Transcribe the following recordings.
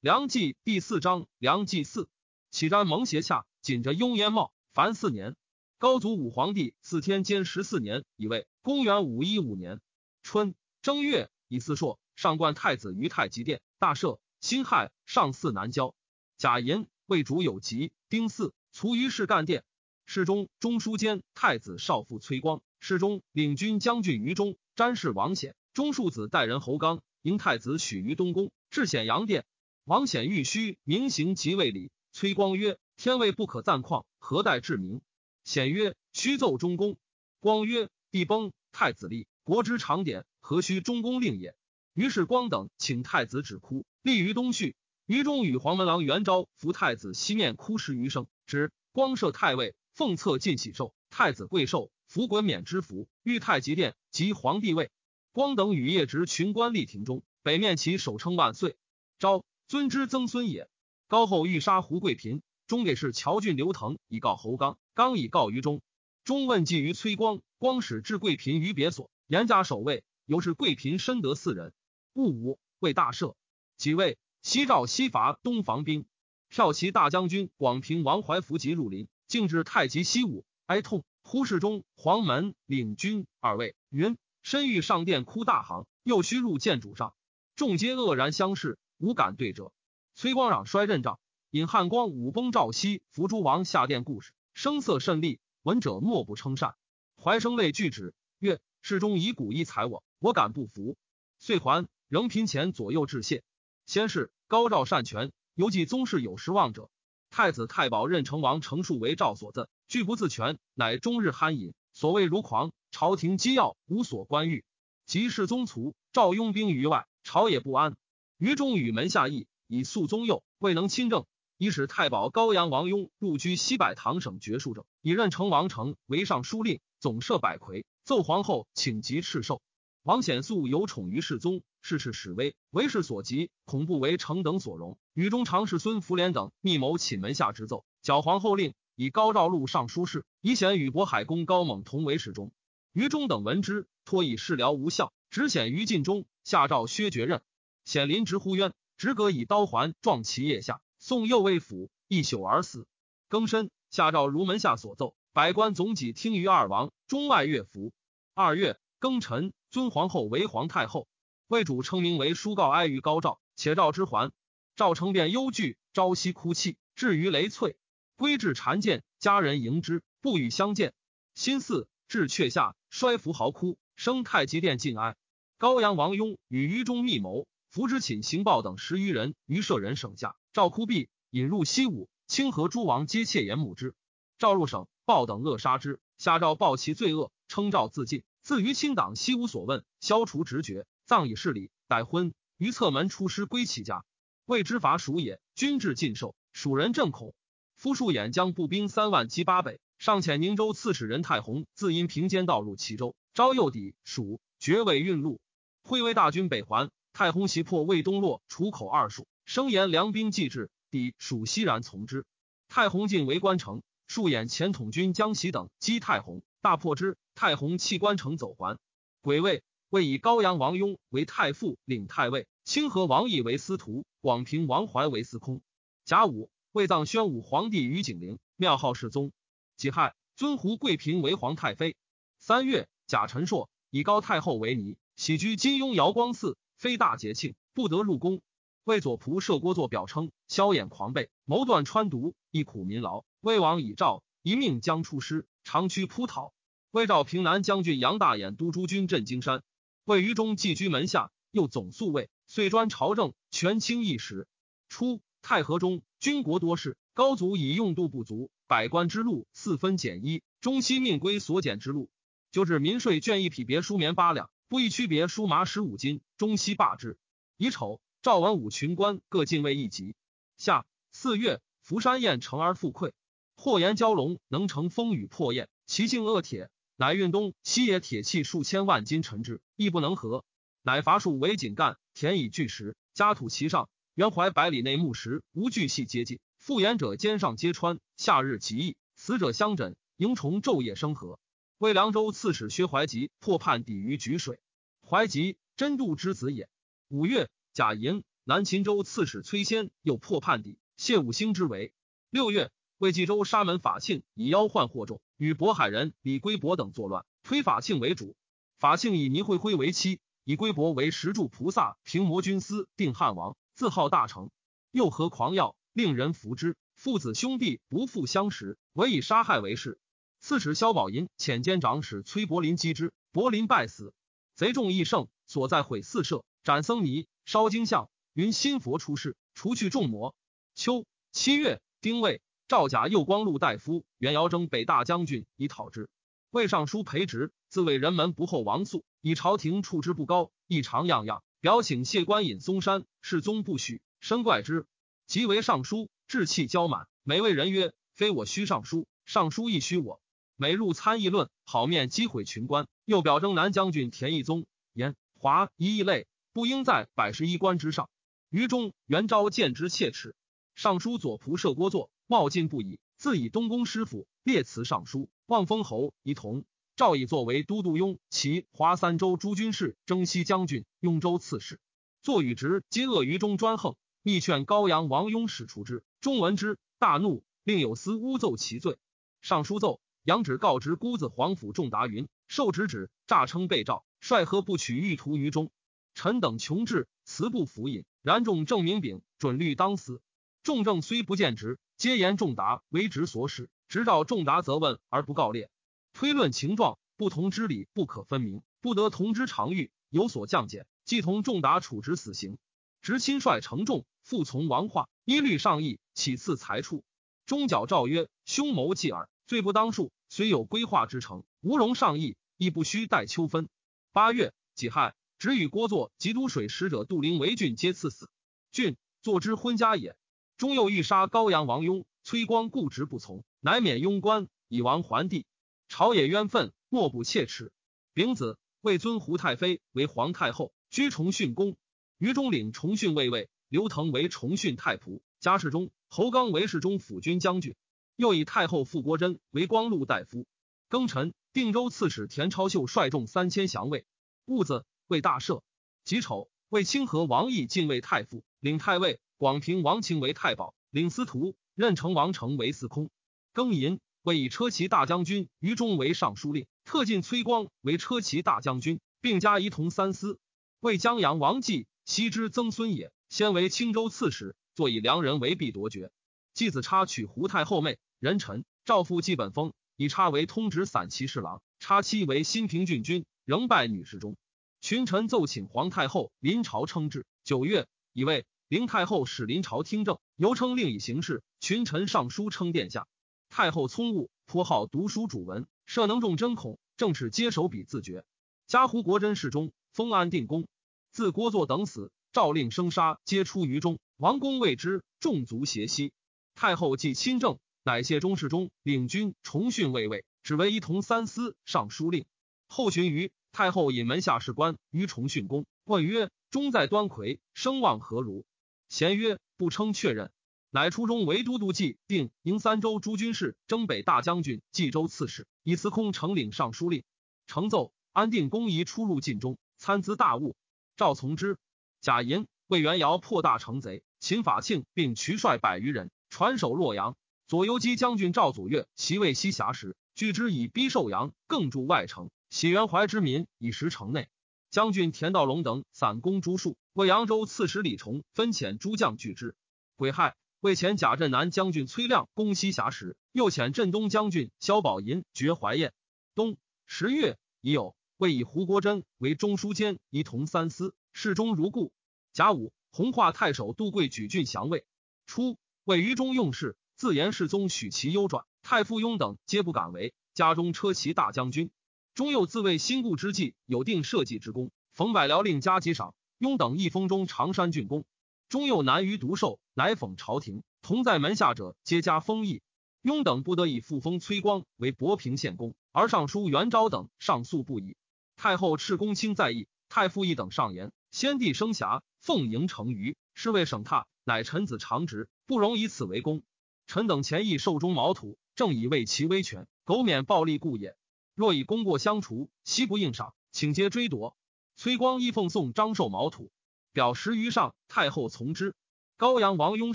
梁纪第四章，梁纪四，启瞻蒙邪下，紧着雍烟帽，凡四年。高祖武皇帝四天监十四年，以为公元五一五年春正月，以四朔上冠太子于太极殿，大赦。辛亥，上巳南郊。贾寅，魏主有疾。丁巳，卒于世干殿。侍中、中书监太子少傅崔光，侍中、领军将军于中，詹事王显，中庶子代人侯刚，迎太子许于东宫，至显阳殿。王显欲虚明行即位礼，崔光曰：“天位不可暂旷，何待至明？”显曰：“虚奏中宫。”光曰：“帝崩，太子立，国之常典，何须中宫令也？”于是光等请太子止哭，立于东序。于中与黄门郎元昭扶太子西面哭十余声，之。光设太尉，奉册进喜寿。太子贵寿，服衮冕之服，御太极殿及皇帝位。光等与夜执群官立庭中，北面其首称万岁。昭。尊之曾孙也。高后欲杀胡贵嫔，中给事乔郡刘腾以告侯刚，刚以告于中。中问计于崔光，光使置贵嫔于别所，严加守卫。由是贵嫔深得四人。戊午，为大赦。即位，西赵西伐东防兵，骠骑大将军广平王怀福即入林，径至太极西武，哀痛。忽世中、黄门领军二位云：身欲上殿哭大行，又须入见主上。众皆愕然相视。无敢对者。崔光攘衰任帐，引汉光武崩赵熙伏诸王下殿故事，声色甚厉，闻者莫不称善。怀生泪俱止，曰：“世中以古一裁我，我敢不服？”遂还，仍频前左右致谢。先是高赵善权，犹记宗室有失望者。太子太保任成王成数为赵所赠，拒不自权，乃终日酣饮，所谓如狂。朝廷机要无所关欲，及世宗卒，赵拥兵于外，朝野不安。于中与门下议，以肃宗幼，未能亲政，以使太保高阳王雍入居西柏唐省绝庶政，以任成王成为尚书令，总摄百魁，奏皇后请疾敕寿。王显素有宠于世宗，事事使威，为世所及，恐不为成等所容。于中常侍孙福连等密谋寝门下之奏，矫皇后令，以高诏录尚书事，以显与渤海公高猛同为侍中。于中等闻之，托以事疗无效，只显于禁中，下诏削爵任。显临直呼冤，直戈以刀环撞其腋下，送右卫府一宿而死。更申，下诏如门下所奏，百官总己听于二王，中外乐服。二月庚辰，尊皇后为皇太后，魏主称名为书告哀于高照，且诏之还。赵成便忧惧，朝夕哭泣，至于雷翠，归至禅见，家人迎之，不与相见。辛巳，至阙下，衰服嚎哭，生太极殿尽哀。高阳王雍与于中密谋。福之寝行豹等十余人于舍人省下，赵哭毕，引入西武，清河诸王皆窃言母之。赵入省，豹等恶杀之。下诏报其罪恶，称赵自尽。自于亲党西无所问，消除直觉，葬以事礼，待婚。于侧门出师归其家，谓之伐蜀也。君至尽寿，蜀人震恐。夫数兖将步兵三万击八北，上遣宁州刺史任太弘自因平间道入齐州，招诱抵蜀，绝尾运路。会为大军北还。太弘袭破魏东洛楚口二蜀，声言良兵既至，抵蜀西然从之。太弘进围关城，数眼前统军江喜等击太弘，大破之。太弘弃关城走还。癸未，魏以高阳王雍为太傅，领太尉；清河王毅为司徒，广平王怀为司空。甲午，魏葬宣武皇帝于景陵，庙号世宗。己亥，尊胡贵嫔为皇太妃。三月，甲辰朔，以高太后为尼，喜居金庸瑶光寺。非大节庆，不得入宫。为左仆射郭作表称，萧衍狂悖，谋断川毒，一苦民劳。魏王以诏一命将出师，长驱扑讨。魏赵平南将军杨大眼督诸军镇荆山。魏于中寄居门下，又总宿卫，遂专朝政，权倾一时。初，太和中，军国多事，高祖以用度不足，百官之路四分减一，中西命归所减之路，就至民税卷一匹别书棉八两。不一区别书麻十五斤，中西罢之。乙丑，赵文武群官各进位一级。夏四月，福山宴成而复溃。或言蛟龙能乘风雨破焰，其性恶铁，乃运东西野铁器数千万斤沉之，亦不能合。乃伐树为井干，田以巨石，加土其上。原怀百里内木石，无巨细接近。复言者肩上皆穿。夏日极易，死者相枕，萤虫昼夜生合。为凉州刺史薛怀吉破叛抵于沮水，怀吉真度之子也。五月，贾莹，南秦州刺史崔仙又破叛邸，谢武兴之围。六月，魏冀州沙门法庆以妖患惑众，与渤海人李归伯等作乱，推法庆为主。法庆以倪惠辉为妻，以归伯为石柱菩萨平魔军司定汉王，自号大成。又合狂药，令人服之。父子兄弟不复相识，唯以杀害为事。刺史萧宝寅遣监长史崔伯林击之，伯林败死。贼众益盛，所在毁四舍，斩僧尼，烧经像。云新佛出世，除去众魔。秋七月，丁未，赵甲右光禄大夫袁尧征北大将军以讨之。魏尚书裴植自谓人门不厚王肃，以朝廷处之不高，异常样样。表请谢官引嵩山，世宗不许，深怪之。即为尚书，志气骄满。每谓人曰：“非我虚尚书，尚书亦虚我。”每入参议论，好面击毁群官。又表征南将军田义宗言：“华一异类，不应在百十一官之上。”于中，元昭见之切齿。尚书左仆射郭作冒进不已，自以东宫师傅列辞尚书，望封侯仪同。赵以作为都督雍齐华三州诸军事、征西将军、雍州刺史。作与直皆恶于中专横，密劝高阳王雍使除之。中闻之，大怒，令有司诬奏其罪。尚书奏，杨旨告知姑子皇甫仲达云：受旨旨，诈称被召，率何不取欲图于中？臣等穷志，辞不服引。然众正明禀准律当死。众正虽不见职，皆言仲达为职所使。直召仲达责问而不告列。推论情状，不同之理不可分明，不得同之常欲，有所降减。即同仲达处之死刑。执亲率承重，复从王化，依律上议，起赐裁处。中角诏曰：凶谋继耳，罪不当恕。虽有规划之成，无容上议，亦不须待秋分。八月己亥。只与郭作及都水使者杜陵为郡，皆赐死。郡作之昏家也。终又欲杀高阳王雍，崔光固执不从，乃免庸官，以王还帝。朝野冤愤，莫不切齿。丙子，魏尊胡太妃为皇太后，居崇训宫。于中领崇训卫尉，刘腾为崇训太仆，加侍中。侯刚为侍中辅军将军。又以太后傅国珍为光禄大夫。庚辰，定州刺史田超秀率众三千降魏。戊子。为大赦，己丑为清河王义进位太傅，领太尉；广平王清为太保，领司徒；任城王成为司空。庚寅为以车骑大将军于中为尚书令，特进崔光为车骑大将军，并加仪同三司。为江阳王继西之曾孙也，先为青州刺史，坐以良人为必夺爵。继子差娶胡太后妹，人臣赵父季本封，以差为通直散骑侍郎，差妻为新平郡君，仍拜女侍中。群臣奏请皇太后临朝称制。九月，以为灵太后使临朝听政，由称令以行事。群臣上书称殿下。太后聪悟，颇好读书主文，设能重针孔，正是接手笔自绝。加胡国真侍中，封安定公。自郭作等死，诏令生杀皆出于中。王公谓之，众族邪息。太后既亲政，乃谢中侍中，领军重训卫尉，只为一同三司尚书令。后寻于。太后引门下士官于重训宫，问曰：“忠在端魁，声望何如？”贤曰：“不称确认。”乃初中为都督冀定营三州诸军事，征北大将军、冀州刺史，以司空承领尚书令。承奏安定公仪出入晋中，参咨大务。赵从之。贾寅魏元尧破大城贼，秦法庆并渠率百余人传守洛阳。左游击将军赵祖岳袭位西峡时，拒之以逼寿阳，更筑外城。喜元怀之民以食城内，将军田道龙等散攻诸戍。为扬州刺史李崇分遣诸将拒之。癸亥，为遣贾镇南将军崔亮攻西峡时，又遣镇东将军萧宝寅绝怀燕。冬十月，已有为以胡国桢为中书监，仪同三司，侍中如故。甲午，弘化太守杜贵举郡降魏。初，为于中用事，自言世宗许其优转，太傅雍等皆不敢为。家中车骑大将军。中又自谓新故之际有定社稷之功，冯百僚令加级赏，雍等一封中常山郡公。中又难于独受，乃讽朝廷，同在门下者皆加封邑。雍等不得已复封崔光为博平县公，而尚书元昭等上诉不已。太后斥公卿在意，太傅一等上言：先帝生瑕，奉迎成虞，是为省榻，乃臣子常职，不容以此为功。臣等前议寿中毛土，正以为其威权，苟免暴力故也。若以功过相除，悉不应赏，请皆追夺。崔光一奉送张寿毛土，表十余上，太后从之。高阳王雍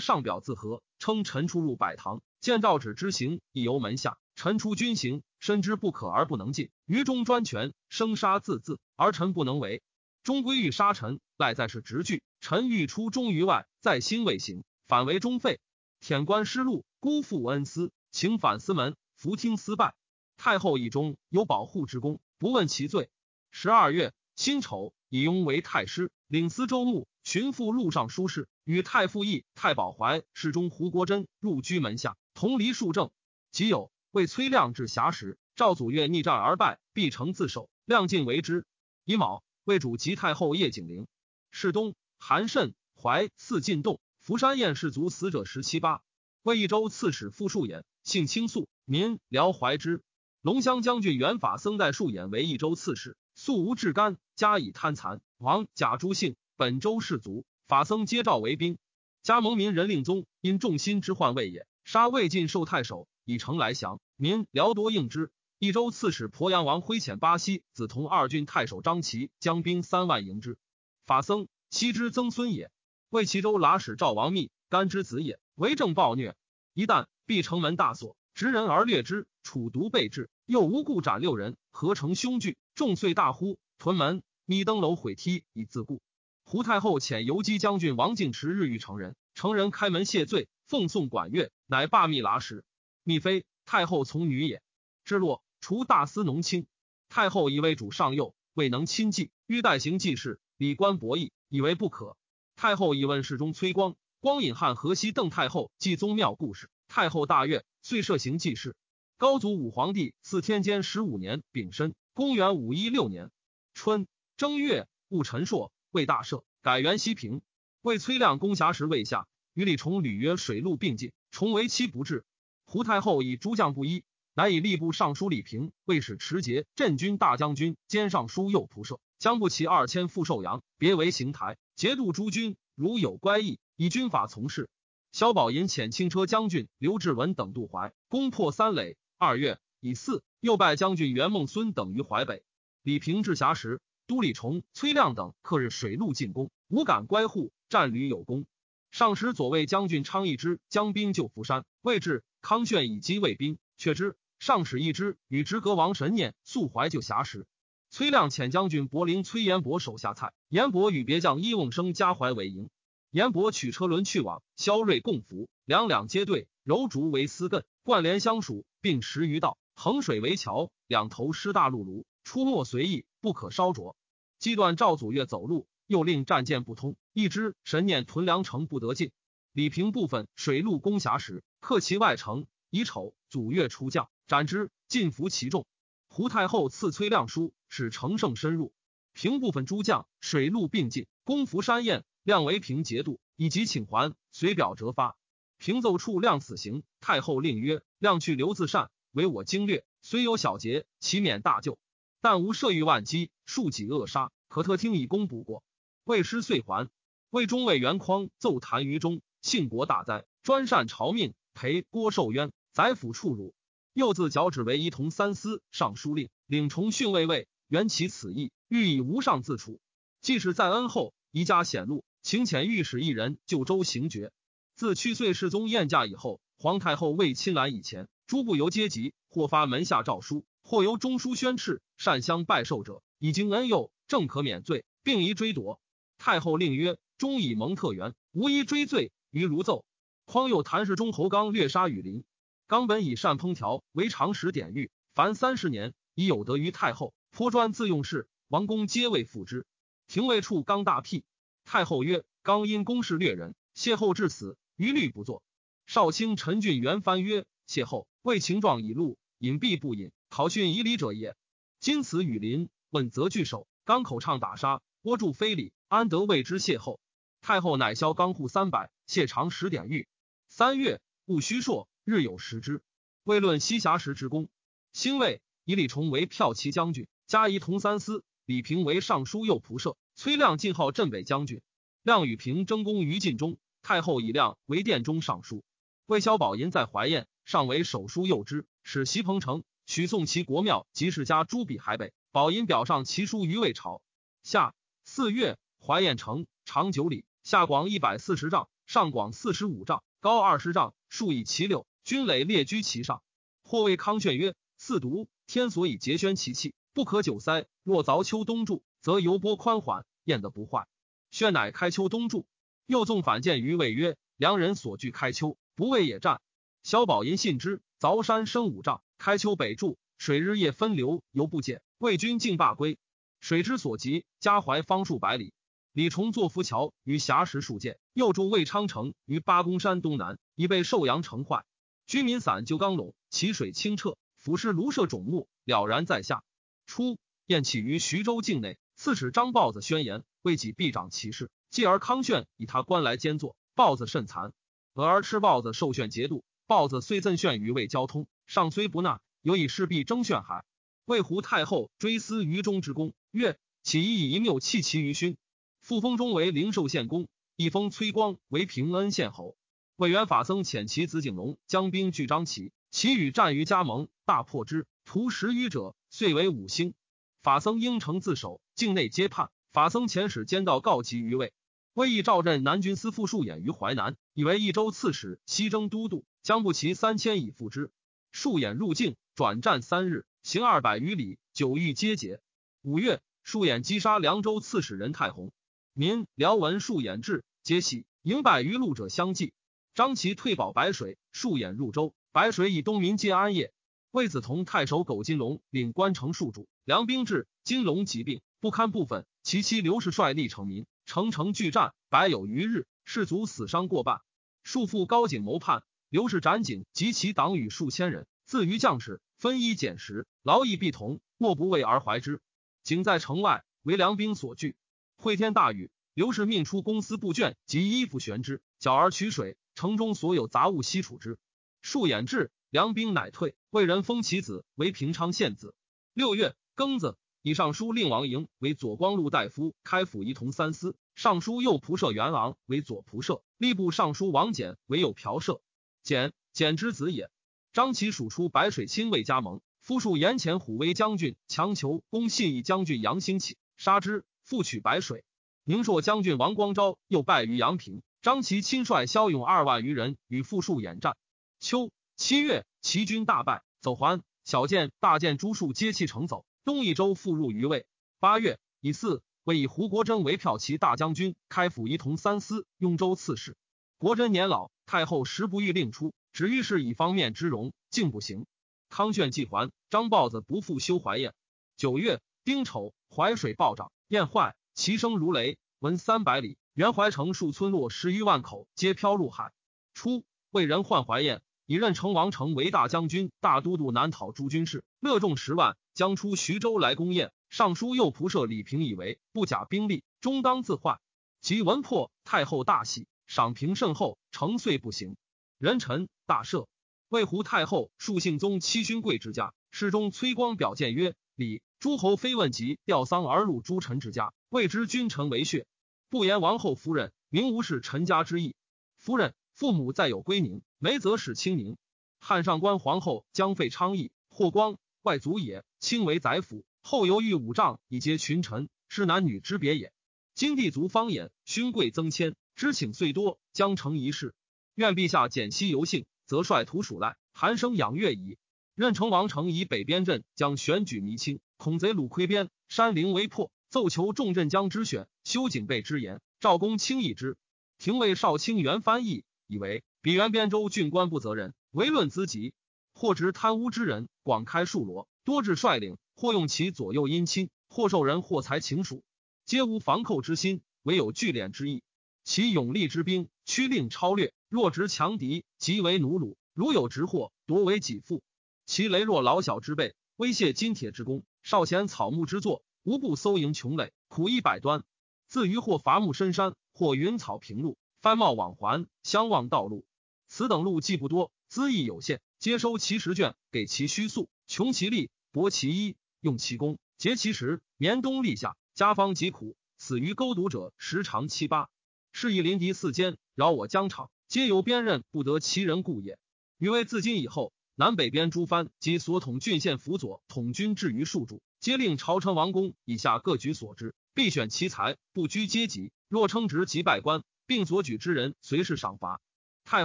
上表自和，称臣出入百堂，见诏旨之行，亦由门下。臣出军行，深知不可而不能进，于中专权，生杀自恣，而臣不能为。终归欲杀臣，赖在是直据。臣欲出忠于外，在心未行，反为忠废。舔官失禄，辜负恩私，请反司门，伏听私败。太后以忠有保护之功，不问其罪。十二月辛丑，以雍为太师。领司州牧、巡抚录尚书事，与太傅义、太保怀、侍中胡国珍入居门下，同离数政。即有为崔亮至峡时，赵祖岳逆战而败，必成自首。亮尽为之。乙卯，为主及太后叶景陵。世东韩慎怀四进洞，福山燕氏族死者十七八。为益州刺史傅树衍，性轻肃，民辽怀之。龙骧将军元法僧代树衍为益州刺史，素无志干，加以贪残。王贾朱姓本州士族，法僧皆召为兵。加盟民人令宗因众心之患未也，杀魏晋受太守，以城来降。民辽多应之。益州刺史鄱阳王挥遣巴西子同二郡太守张齐将兵三万迎之。法僧妻之曾孙也，为齐州剌史赵王密干之子也，为政暴虐。一旦闭城门大锁，执人而掠之，楚独备至，又无故斩六人，何成凶惧？众遂大呼屯门。密登楼毁梯以自固。胡太后遣游击将军王敬池日遇成人，成人开门谢罪，奉送管乐，乃罢密剌史。密妃太后从女也。至落，除大司农卿。太后以为主上幼，未能亲近，欲代行祭事，礼官博弈，以为不可。太后以问侍中崔光、光引汉河西邓太后祭宗庙故事。太后大悦，遂设行祭事。高祖武皇帝赐天监十五年丙申，公元五一六年春。正月，戊辰朔，为大赦，改元西平。为崔亮攻峡时，未下，与李崇履约水陆并进，崇为期不至。胡太后以诸将不一，乃以吏部尚书李平为使持节镇军大将军兼尚书右仆射，将不齐二千赴寿阳，别为行台节度诸军。如有乖异，以军法从事。萧宝寅遣轻车将军刘志文等渡淮，攻破三垒。二月以四又拜将军袁孟孙等于淮北。李平至峡时。都李崇、崔亮等克日水陆进攻，无敢乖护，战屡有功。上使左卫将军昌义之将兵救福山，未至，康炫以击卫兵，却之。上使一之与直阁王神念素怀救峡时，崔亮遣将军柏林崔延伯手下蔡延伯与别将伊瓮生加怀为营，延伯取车轮去往，萧锐共扶，两两接对，柔竹为丝亘，贯连相属，并驰于道，衡水为桥，两头失大陆炉，出没随意。不可烧灼，击断赵祖岳走路，又令战舰不通。一支神念屯粮城不得进。李平部分水陆攻峡时，克其外城，以丑祖岳出将，斩之，尽服其众。胡太后赐崔亮书，使乘胜深入。平部分诸将水陆并进，攻伏山堰。亮为平节度，以及请还，随表折发。平奏处亮死刑。太后令曰：亮去刘自善，为我经略，虽有小节，其免大救。但无射欲万机，数己扼杀，可特听以功补过。魏师遂还。魏中尉袁匡奏弹于中，幸国大灾，专擅朝命，陪郭受冤，宰府处辱。又自脚趾为仪同三司尚书令，领重训卫尉。原其此意，欲以无上自处。即使在恩后，宜加显露，请遣御史一人就州行爵。自去岁世宗宴驾以后，皇太后未亲览以前，诸部由阶级或发门下诏书。或由中书宣敕善相拜受者，已经恩佑，正可免罪，并宜追夺。太后令曰：“终以蒙特元，无一追罪于如奏。”匡又谭氏中侯刚略杀羽林，刚本以善烹调为常识典狱，凡三十年，已有得于太后。颇专自用事，王公皆未复之。廷尉处刚大辟，太后曰：“刚因公事掠人，谢后至死，余律不作。”少卿陈俊元翻曰：“谢后为情状已露，隐蔽不隐。”考训以礼者也。今此羽林问则拒守，刚口唱打杀，窝住非礼，安得为之邂逅？太后乃削刚户三百，谢长十点玉。三月，戊戌朔，日有食之。未论西峡时之功。兴魏以李崇为骠骑将军，加仪同三司；李平为尚书右仆射，崔亮进号镇北将军。亮与平争功于晋中，太后以亮为殿中尚书。魏萧宝寅在怀燕，上为手书右之，使袭彭城。许送其国庙及世家诸笔海北，宝银表上其书于魏朝。下四月，怀燕城长九里，下广一百四十丈，上广四十五丈，高二十丈，数以其六，军垒列居其上。或谓康炫曰：“四独，天所以节宣其气，不可久塞。若凿秋冬柱，则油波宽缓，验得不坏。”宣乃开秋冬柱。又纵反见于魏曰：“良人所惧开丘，不畏也战。”萧宝银信之，凿山深五丈，开丘北柱，水日夜分流，犹不减。魏军竟罢归。水之所及，家怀方数百里。李崇作浮桥于峡石数箭，又筑魏昌城于八公山东南，已被寿阳城坏。居民散就冈垄，其水清澈，俯视庐舍种木，了然在下。初，燕起于徐州境内，刺史张豹子宣言，为己必长其事。继而康炫以他官来兼作，豹子甚残。俄而吃豹子受炫节度，豹子虽赠炫于魏交通，上虽不纳，犹以势必争炫海。魏胡太后追思于中之功，曰：起义以一谬弃其于勋。复封中为灵寿县公，一封崔光为平恩县侯。魏元法僧遣其子景龙将兵拒张齐，齐与战于加盟，大破之，屠十余者，遂为五星。法僧应城自守，境内皆叛。法僧遣使兼道告急于魏，魏义赵镇南军司副数演于淮南，以为益州刺史、西征都督，将不齐三千以复之。数演入境，转战三日，行二百余里，久遇皆捷。五月，数演击杀凉州刺史任太弘，民辽闻数演至，皆喜，迎百余路者相继。张齐退保白水，数演入州，白水以东民皆安业。魏子同太守苟金龙领关城戍主，梁兵至，金龙疾病不堪部分。其妻刘氏率力成民，城城俱战，百有余日，士卒死伤过半。数父高景谋叛，刘氏斩景及其党羽数千人，自于将士分衣减食，劳役必同，莫不为而怀之。景在城外，为梁兵所惧。会天大雨，刘氏命出公司布卷及衣服悬之，缴而取水，城中所有杂物悉处之。数掩至，梁兵乃退。魏人封其子为平昌县子。六月庚子。以尚书令王营为左光禄大夫，开府仪同三司；尚书右仆射袁昂为左仆射，吏部尚书王简为右嫖射。简，简之子也。张齐属出白水亲卫加盟，夫数言前虎威将军强求攻信义将军杨兴起，杀之，复取白水。宁朔将军王光昭又败于阳平，张齐亲率骁勇二万余人与富庶演战。秋七月，齐军大败，走还。小舰、大舰诸数皆弃城走。东益州复入于魏。八月，以四为以胡国桢为骠骑大将军，开府仪同三司、雍州刺史。国珍年老，太后时不欲令出，只欲是以方面之容，竟不行。康炫既还，张豹子不复修怀宴。九月，丁丑，淮水暴涨，燕坏，其声如雷，闻三百里。原淮城数村落十余万口，皆飘入海。初，魏人患怀宴。以任成王成为大将军、大都督南讨诸军事，乐众十万，将出徐州来攻燕。尚书右仆射李平以为不假兵力，终当自坏。及闻破，太后大喜，赏平甚厚，成遂不行。人臣大赦。魏胡太后数姓宗七勋贵之家，侍中崔光表谏曰：“李诸侯非问及吊丧而入诸臣之家，谓之君臣为血。不言王后夫人，名无是臣家之意。夫人父母再有归宁。”梅则使清宁，汉上官皇后将废昌邑，霍光外族也，亲为宰辅。后犹豫五丈以接群臣，是男女之别也。今帝族方言，勋贵增迁，知请遂多，将成一事。愿陛下减息游幸，则率徒属赖，寒生养月矣。任城王城以北边镇将选举弥清，恐贼虏窥边，山陵危破，奏求众镇将之选，修警备之言。赵公轻议之，廷尉少卿原翻译，以为。比原边州郡官不责人，唯论资籍；或执贪污之人，广开数罗，多至率领；或用其左右姻亲，或受人，或财情属，皆无防寇之心，唯有聚敛之意。其勇力之兵，驱令超略；若执强敌，即为奴虏；如有执货，夺为己富。其羸弱老小之辈，威胁金铁之功；少闲草木之作，无不搜营穷累，苦役百端。自于或伐木深山，或云草平路，翻茂往还，相望道路。此等路既不多，资益有限，皆收其十卷，给其虚粟，穷其力，薄其衣，用其功，竭其食，绵冬立夏，家方疾苦，死于勾毒者时长七八。是以临敌四间，扰我疆场，皆由边任不得其人故也。余为自今以后，南北边诸藩及所统郡县辅佐统军至于数主，皆令朝臣王公以下各举所知，必选其才，不拘阶级，若称职即拜官，并所举之人随时赏罚。太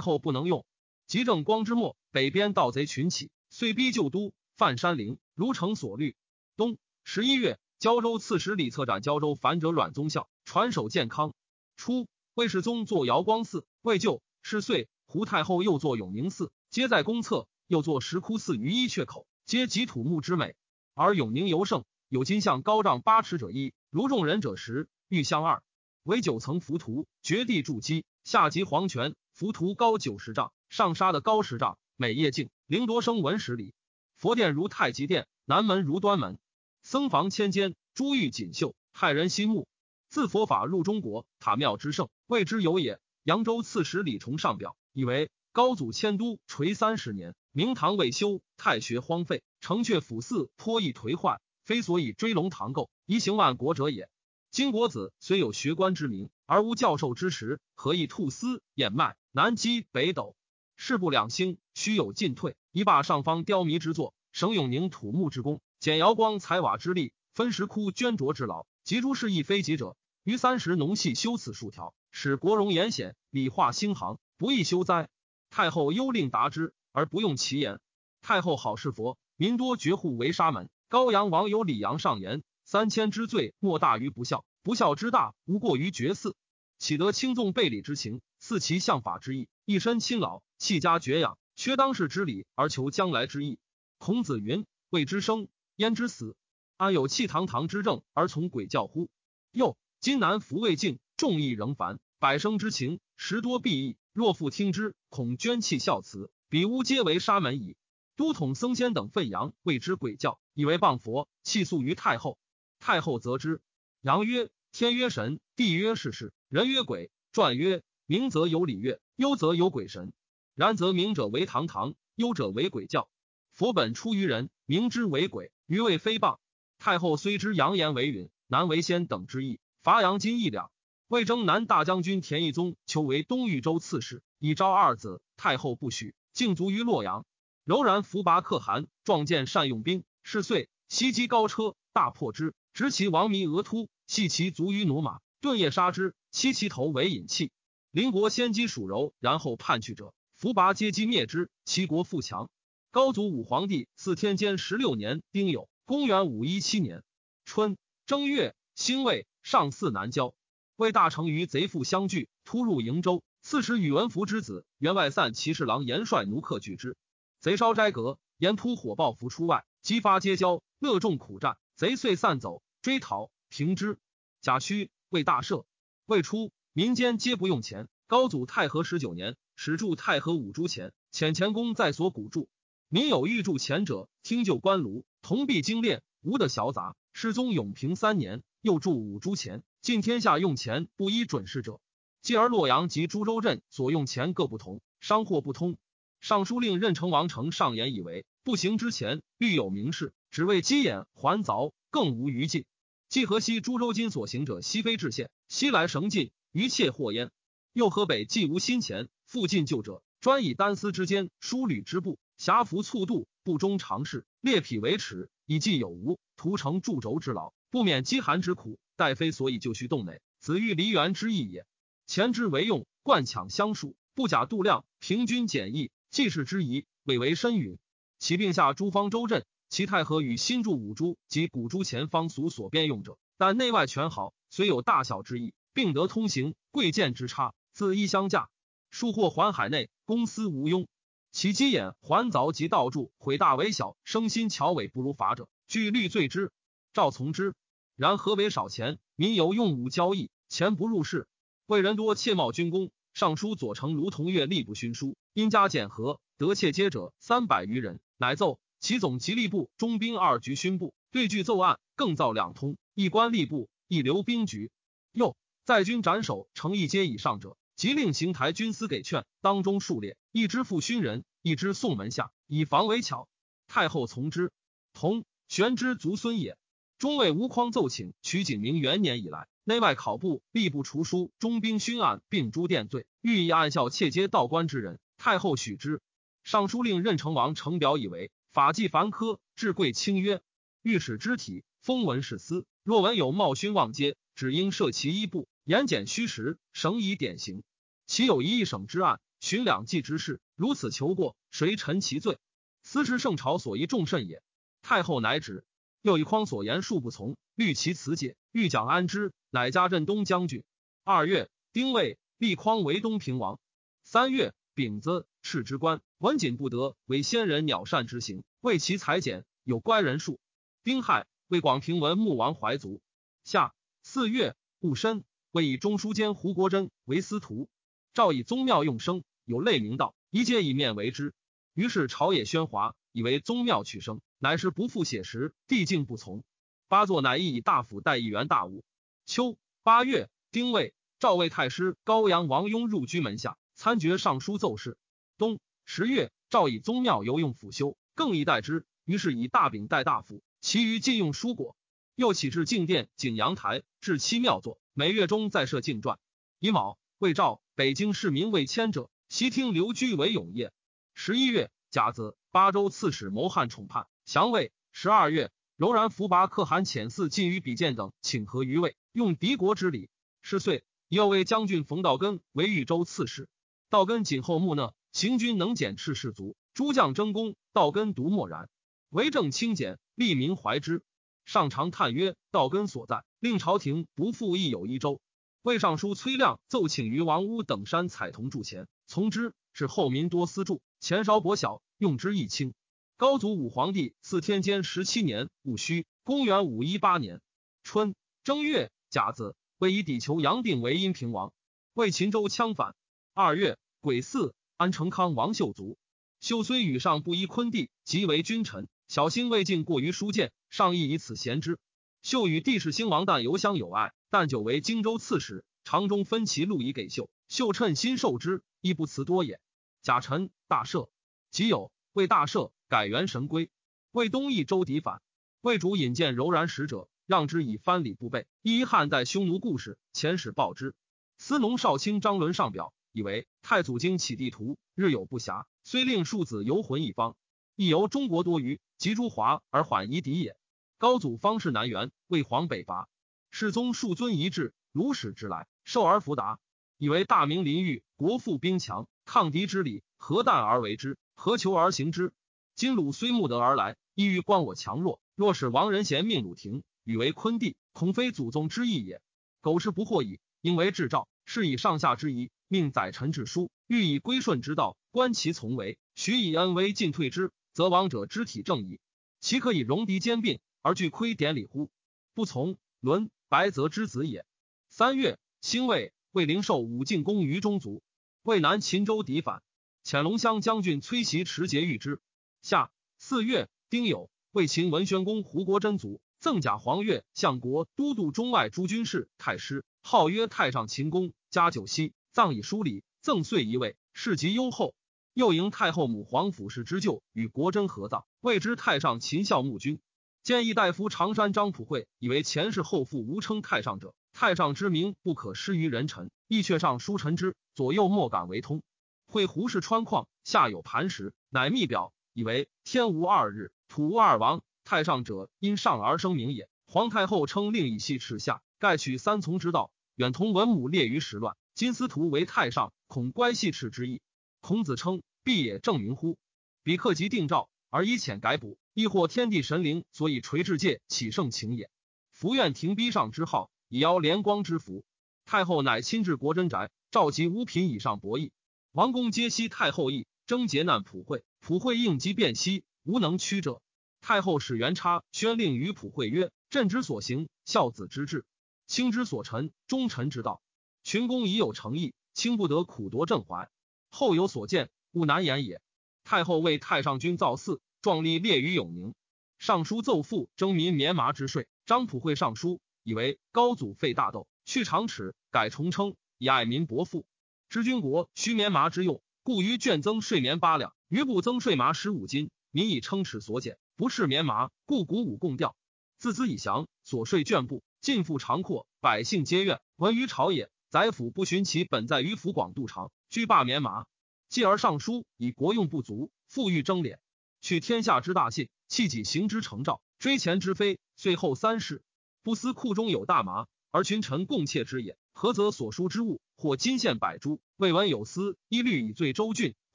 后不能用。及正光之末，北边盗贼群起，遂逼旧都，犯山陵，如成所虑。冬十一月，胶州刺史李策斩胶州樊者阮宗孝，传首健康。初，魏世宗作瑶光寺，未就。是岁，胡太后又作永宁寺，皆在宫侧；又作石窟寺于一阙口，皆极土木之美。而永宁尤盛，有金像高丈八尺者一，如众人者十，玉像二，为九层浮图，绝地筑基，下及黄泉。浮屠高九十丈，上沙的高十丈，每夜静，灵铎声闻十里。佛殿如太极殿，南门如端门，僧房千间，珠玉锦绣，骇人心目。自佛法入中国，塔庙之盛，谓之有也。扬州刺史李崇上表，以为高祖迁都垂三十年，明堂未修，太学荒废，城阙府寺颇易颓坏，非所以追龙堂构，移行万国者也。金国子虽有学官之名，而无教授之实，何以兔丝掩脉，南击北斗，事不两兴，须有进退。一罢上方雕迷之作，省永宁土木之功，简瑶光彩瓦之力，分石窟捐浊之劳，及诸事亦非己者，于三十农系修此数条。使国荣严显，礼化兴行，不亦修哉？太后幽令达之，而不用其言。太后好事佛，民多绝户为沙门。高阳王有李阳上言：三千之罪，莫大于不孝；不孝之大，无过于绝嗣。岂得轻纵背礼之情，似其相法之意？一身亲老，弃家绝养，缺当世之礼，而求将来之意。孔子云：未之生，焉知死？安有气堂堂之政，而从鬼教乎？又今南服未尽。众议仍烦，百生之情，时多必异。若复听之，恐捐弃孝慈，彼屋皆为沙门矣。都统僧仙等愤扬，谓之鬼教，以为谤佛，弃诉于太后。太后责之。阳曰：天曰神，地曰世事，人曰鬼。传曰：明则有礼乐，忧则有鬼神。然则明者为堂堂，忧者为鬼教。佛本出于人，明之为鬼，余谓非谤。太后虽知扬言为允，难为先等之意，伐阳金一两。魏征南大将军田义宗求为东豫州刺史，以招二子。太后不许，竟卒于洛阳。柔然伏拔可汗，壮健善用兵，是岁袭击高车，大破之，执其王弥额突，系其卒于驽马，顿夜杀之，妻其头为引器。邻国先击蜀柔，然后叛去者，伏拔皆击灭之，其国富强。高祖武皇帝祀天监十六年丁酉，公元五一七年春正月，辛未，上巳南郊。魏大成与贼妇相聚，突入瀛州。刺史宇文福之子员外散骑士郎严帅奴克拒之。贼烧斋阁，严突火爆伏出外，激发街交，乐众苦战。贼遂散走，追讨平之。贾诩为大赦。未初，民间皆不用钱。高祖太和十九年，始铸太和五铢钱，遣钱公在所古铸。民有欲铸钱者，听就官炉，铜币精炼，无的小杂。世宗永平三年，又铸五铢钱。尽天下用钱不依准事者，继而洛阳及株洲镇所用钱各不同，商货不通。尚书令任城王承上言以为，不行之前虑有明示，只为鸡眼还凿，更无余尽。既河西株洲金所行者，西非至县，西来绳尽，余切祸焉。又河北既无新钱，复进旧者，专以单丝之间，疏履之布，狭服促度，不忠常事，列匹为耻，以计有无，徒成铸轴之劳，不免饥寒之苦。待非所以就须洞内，子欲离园之意也。前之为用，惯抢相属，不假度量，平均简易，济世之宜，委为深允。其并下诸方州镇，其太和与新筑五铢及古铢前方俗所编用者，但内外权好，虽有大小之异，并得通行，贵贱之差自一相价。数货环海内，公私无庸。其机眼环凿及道柱，毁大为小，生心巧伪不如法者，据律罪之。赵从之。然何为少钱？民有用武交易，钱不入市。为人多窃冒军功。尚书左丞卢同月吏部勋书，因加减和得窃接者三百余人，乃奏其总吉利部中兵二局勋部对据奏案，更造两通，一官吏部，一留兵局。又在军斩首成一阶以上者，即令邢台军司给劝，当中数列，一支副勋人，一支送门下，以防为巧。太后从之，同玄之族孙也。中尉吴匡奏请取景明元年以来，内外考部吏部除书中兵勋案，并诛殿罪，欲以暗笑窃接道官之人。太后许之。尚书令任成王呈表以为法纪繁苛，至贵轻曰。御史之体，封文是司，若闻有冒勋望阶，只应设其一部，言简虚实，省以典型。其有一一省之案，寻两计之事，如此求过，谁陈其罪？司之圣朝所宜重甚也。太后乃止。又以匡所言，数不从，虑其辞解，欲讲安之，乃加镇东将军。二月，丁未，立匡为东平王。三月，丙子，敕之官，文锦不得为先人鸟善之行，为其裁剪，有乖人数。丁亥，为广平文穆王怀族。夏四月，戊申，为以中书监胡国珍为司徒。诏以宗庙用生，有类名道，一皆以面为之。于是朝野喧哗，以为宗庙取生。乃是不复写实，帝竟不从。八座乃意以大府代议员大务。秋八月，丁未，赵魏太师高阳王雍入居门下，参决尚书奏事。冬十月，赵以宗庙犹用辅修，更以代之。于是以大饼代大府，其余禁用蔬果。又起至敬殿、景阳台，置七庙座，每月中再设敬传。乙卯，魏赵北京市民未迁者，悉听留居为永业。十一月，甲子，巴州刺史谋汉宠叛。降魏。十二月，柔然伏拔可汗遣泗进于比见等，请和于魏，用敌国之礼。是岁，又为将军冯道根为豫州刺史。道根谨厚木讷，行军能检赤士卒，诸将争功，道根独默然。为政清简，利民怀之。上常叹曰：“道根所在，令朝廷不复亦有一州。”魏尚书崔亮奏请于王屋等山采铜铸钱，从之。是后民多私铸，钱少薄小，用之益轻。高祖武皇帝赐天监十七年戊戌，公元五一八年春正月甲子，为以抵求杨定为阴平王，为秦州羌反。二月癸巳，安成康王秀卒。秀虽与上不依坤帝，即为君臣，小心未尽过于书谏，上亦以此贤之。秀与帝室兴王旦犹相有爱，但久为荆州刺史，长中分其禄以给秀，秀趁心受之，亦不辞多也。甲辰，大赦，己酉，为大赦。改元神龟，为东益州敌反，魏主引荐柔然使者，让之以藩礼不备。一汉代匈奴故事，遣使报之。司农少卿张伦上表，以为太祖经起地图，日有不暇，虽令庶子游魂一方，亦由中国多余，及诸华而缓夷敌也。高祖方士南辕，为皇北伐，世宗庶尊一制，如使之来，受而弗达，以为大明临御，国富兵强，抗敌之理，何惮而为之？何求而行之？今鲁虽慕德而来，意欲观我强弱。若使王仁贤命鲁廷，与为昆弟，恐非祖宗之意也。苟是不惑矣，应为制诏，是以上下之仪，命宰臣治书，欲以归顺之道，观其从为。许以恩威进退之，则王者之体正矣。其可以戎狄兼并，而拒窥典礼乎？不从，伦白泽之子也。三月，兴魏，魏灵寿武进攻于中族，魏南秦州敌反，遣龙乡将军崔袭持节御之。夏四月，丁酉，为秦文宣公胡国真族，赠甲黄钺，相国都督中外诸军事，太师，号曰太上秦公。加九锡，葬以书礼，赠岁一位，世极优厚。又迎太后母皇甫氏之舅，与国贞合葬，谓之太上秦孝穆君。建议大夫常山张普惠，以为前世后父无称太上者，太上之名不可失于人臣，亦阙上书臣之，左右莫敢为通。会胡氏川矿，下有磐石，乃密表。以为天无二日，土无二王。太上者因上而生名也。皇太后称令以系赤下，盖取三从之道，远同文武列于时乱。今司徒为太上，恐乖系赤之意。孔子称必也正名乎？彼克即定诏，而以遣改补，亦或天地神灵所以垂至界，启圣情也。福愿停逼上之号，以邀连光之福。太后乃亲至国真宅，召集五品以上博弈。王公皆悉太后意，征劫难普惠。普惠应机便息，无能屈者。太后使元叉宣令于普惠曰：“朕之所行，孝子之志；卿之所臣，忠臣之道。群公已有诚意，卿不得苦夺朕怀。后有所见，勿难言也。”太后为太上君造寺，壮丽列于永宁。尚书奏赋征民棉麻之税。张普惠上书，以为高祖废大豆，去长尺，改重称，以爱民薄富。知君国需棉麻之用，故于卷增税棉八两。余部增税麻十五斤，民以称尺所减，不是棉麻，故鼓舞共调。自兹以降，所税卷布，尽复长阔，百姓皆怨。闻于朝野，宰府不循其本在于府广度长，居罢棉麻。继而上书以国用不足，复欲征敛，取天下之大信，弃己行之成诏，追前之非。遂后三世，不思库中有大麻，而群臣共窃之也。何则所书之物，或金线百株，未闻有司，一律以罪周郡；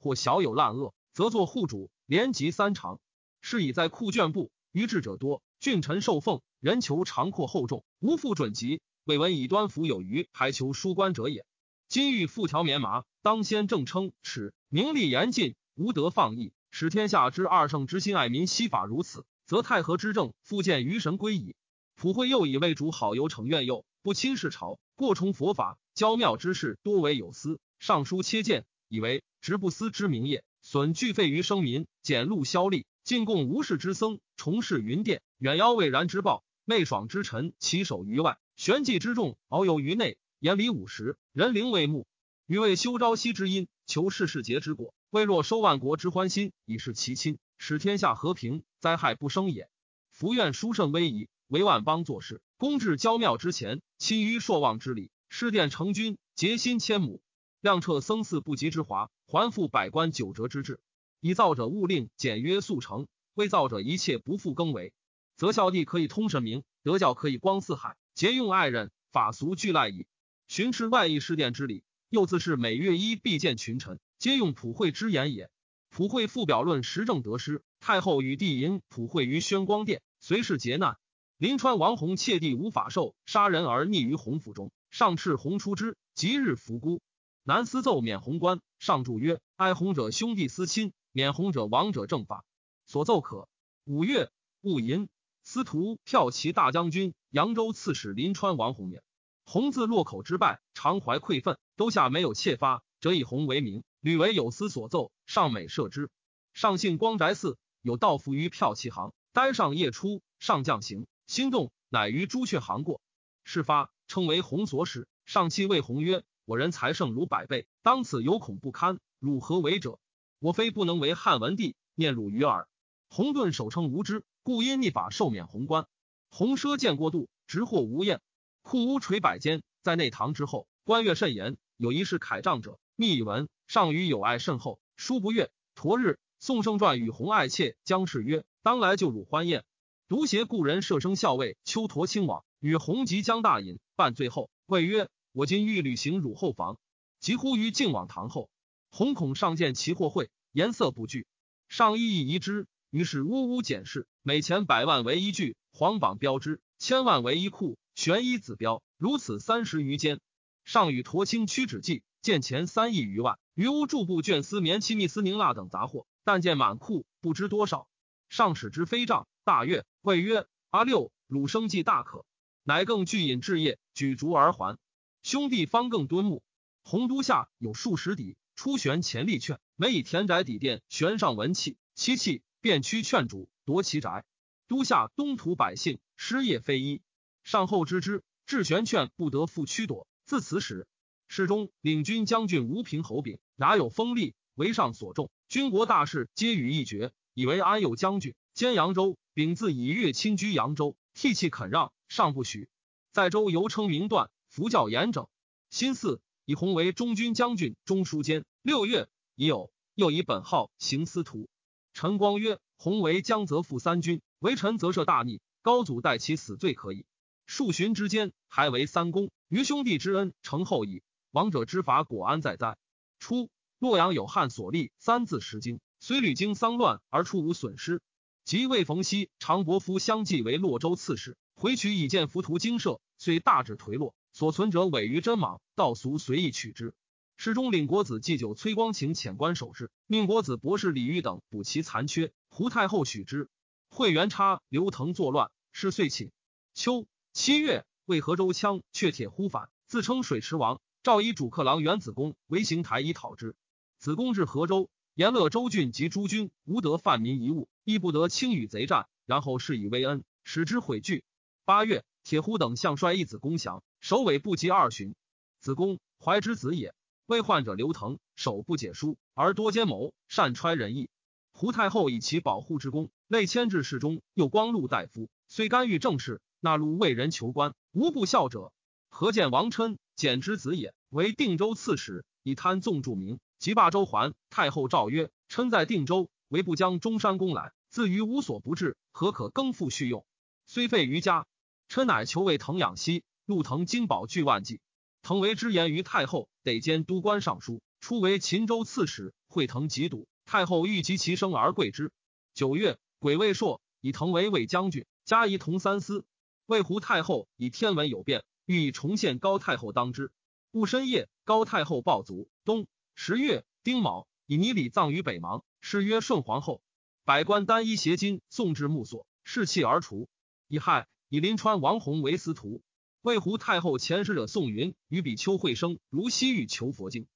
或小有滥恶，则作户主，连及三长。是以在库卷部，愚智者多，郡臣受奉，人求长阔厚重，无复准籍。未闻以端服有余，还求书官者也。今欲复条棉麻，当先正称耻，名利严禁，无德放逸，使天下之二圣之心爱民，惜法如此，则太和之政复见于神归矣。普惠又以为主好游惩怨诱，不亲事朝，过崇佛法，骄妙之事多为有司。尚书切谏，以为直不思之名业，损巨费于生民，减禄消利，进贡无事之僧，重事云殿，远邀蔚然之报，媚爽之臣，起守于外，玄寂之众，遨游于内。言礼五十，人灵为目，余为修朝夕之因，求世世节之果。未若收万国之欢心，以示其亲，使天下和平，灾害不生也。福愿殊胜威仪，为万邦做事，公至郊庙之前，亲于朔望之礼，施殿成君，结心千亩。亮彻僧寺不及之华，还复百官九折之制。以造者勿令简约速成，未造者一切不复更为。则孝弟可以通神明，德教可以光四海，节用爱人，法俗俱赖矣。巡视外邑施殿之礼，又自是每月一必见群臣，皆用普惠之言也。普惠复表论时政得失，太后与帝淫普惠于宣光殿，随是劫难。临川王弘窃地无法受，杀人而匿于洪府中，上敕弘出之，即日伏孤。南司奏免红官，上注曰：“哀红者兄弟私亲，免红者亡者正法。”所奏可。五月，戊寅，司徒骠骑大将军、扬州刺史临川王弘免。弘自落口之败，常怀愧愤，都下没有窃发，则以弘为名，屡为有司所奏，上美射之。上信光宅寺，有道服于票骑行，呆上夜出，上将行，心动，乃于朱雀行过，事发，称为弘所使。上期谓弘曰。我人才胜如百倍，当此有恐不堪，汝何为者？我非不能为汉文帝，念汝于耳。洪顿守称无知，故因逆法受免红官。洪奢见过度，直获无厌。库屋垂百间，在内堂之后，官月甚严。有一是楷杖者，密以文上与友爱甚厚，书不悦。驮日，宋圣传与洪爱妾将氏曰：“当来就汝欢宴。”独携故人舍生校尉丘陀亲往，与洪及江大饮，半醉后，谓曰。我今欲履行汝后房，急呼于敬往堂后，弘恐上见其货会，颜色不惧。上意意疑之，于是呜呜检视，每钱百万为一具，黄榜标之，千万为一库，悬一子标，如此三十余间。上与驼青屈指计，见钱三亿余万，余屋柱布绢丝棉漆密丝宁蜡等杂货，但见满库不知多少。上使之飞帐，大悦，谓曰：“阿六，汝生计大可。”乃更具引至夜，举烛而还。兄弟方更敦睦。洪都下有数十底，出悬前立券，每以田宅底殿悬上文器，其器便驱劝主夺其宅。都下东土百姓失业非一，上后知之，至玄券不得复驱夺。自此始，世中领军将军吴平侯炳，哪有锋利，为上所重。军国大事皆与一绝，以为安有将军兼扬州。丙自以月亲居扬州，涕泣肯让，上不许。在州犹称名断。服教严整，新四以弘为中军将军、中书监。六月已有，又以本号行司徒。陈光曰：“弘为江则复三军，为臣则设大逆。高祖待其死罪可以。数旬之间，还为三公。于兄弟之恩，成后矣。王者之法，果安在哉？”初，洛阳有汉所立三字十经，虽屡经丧乱，而出无损失。及魏逢熙、常伯夫相继为洛州刺史，回取以见浮屠精舍，虽大致颓落。所存者委于真莽，道俗随意取之。诗中领国子祭酒崔光晴遣官守之，命国子博士李煜等补其残缺。胡太后许之。会元差刘腾作乱，是遂寝。秋七月，为河州羌却铁忽反，自称水池王。诏以主客郎元子公为行台以讨之。子公至河州，延乐州郡及诸军无得犯民一物，亦不得轻与贼战。然后是以威恩，使之悔惧。八月，铁忽等相率一子公降。首尾不及二旬，子贡怀之子也。为患者刘腾，手不解书，而多奸谋，善揣人意。胡太后以其保护之功，累迁至侍中，又光禄大夫，虽干预政事，纳入为人求官，无不孝者。何见王琛，简之子也，为定州刺史，以贪纵著名，即罢州还。太后诏曰：琛在定州，为不将中山公来，自于无所不至，何可更复续用？虽废于家，琛乃求为藤养息。陆腾金宝巨万计，腾为之言于太后，得兼都官尚书，初为秦州刺史。会腾疾笃，太后欲及其生而贵之。九月，癸未朔，以腾为魏将军，加仪同三司。魏胡太后以天文有变，欲以重现高太后当之。戊申夜，高太后暴卒。冬十月丁卯，以泥礼葬于北邙，谥曰顺皇后。百官单衣携金送至墓所，视气而除。乙亥，以临川王弘为司徒。魏胡太后遣使者宋云与比丘会生如西域求佛经。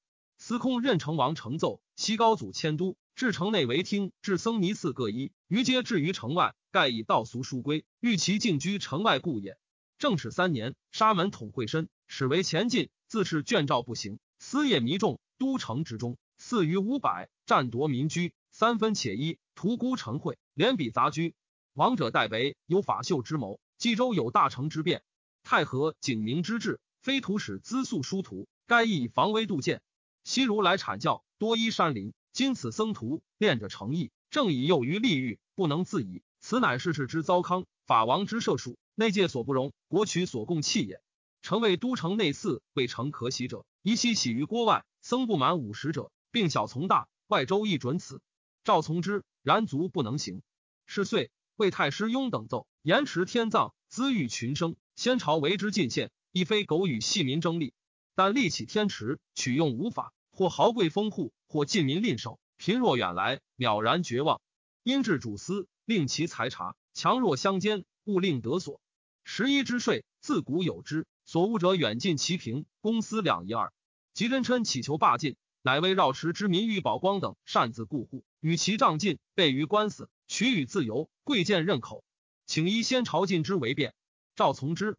司空任成王承奏，西高祖迁都，至城内为厅，至僧尼寺各一，余皆置于城外。盖以道俗书规，欲其静居城外故也。正始三年，沙门统会申，始为前进，自是卷诏不行。私业弥众，都城之中，四余五百，占夺民居，三分且一，屠孤城会，连比杂居。王者代北有法秀之谋，冀州有大成之变，太和景明之治，非徒使资素殊途，该以防微杜渐。昔如来阐教，多依山林，今此僧徒练着诚意，正以诱于利欲，不能自已。此乃世世之糟糠，法王之射术，内界所不容，国取所共弃也。成为都城内寺，未成可喜者，宜悉喜于郭外。僧不满五十者，并小从大，外州亦准此。赵从之，然卒不能行。是岁，魏太师雍等奏，延迟天葬，滋育群生。先朝为之进献，亦非苟与细民争利，但立起天池，取用无法，或豪贵丰户，或近民吝守，贫弱远来，渺然绝望。因至主司。令其财察，强弱相间，勿令得所。十一之税，自古有之，所恶者远近齐平，公私两一二。吉真琛乞求罢禁，乃为绕池之民欲宝光等擅自雇户，与其仗尽，备于官司，取与自由。贵贱任口，请依先朝进之为便。赵从之。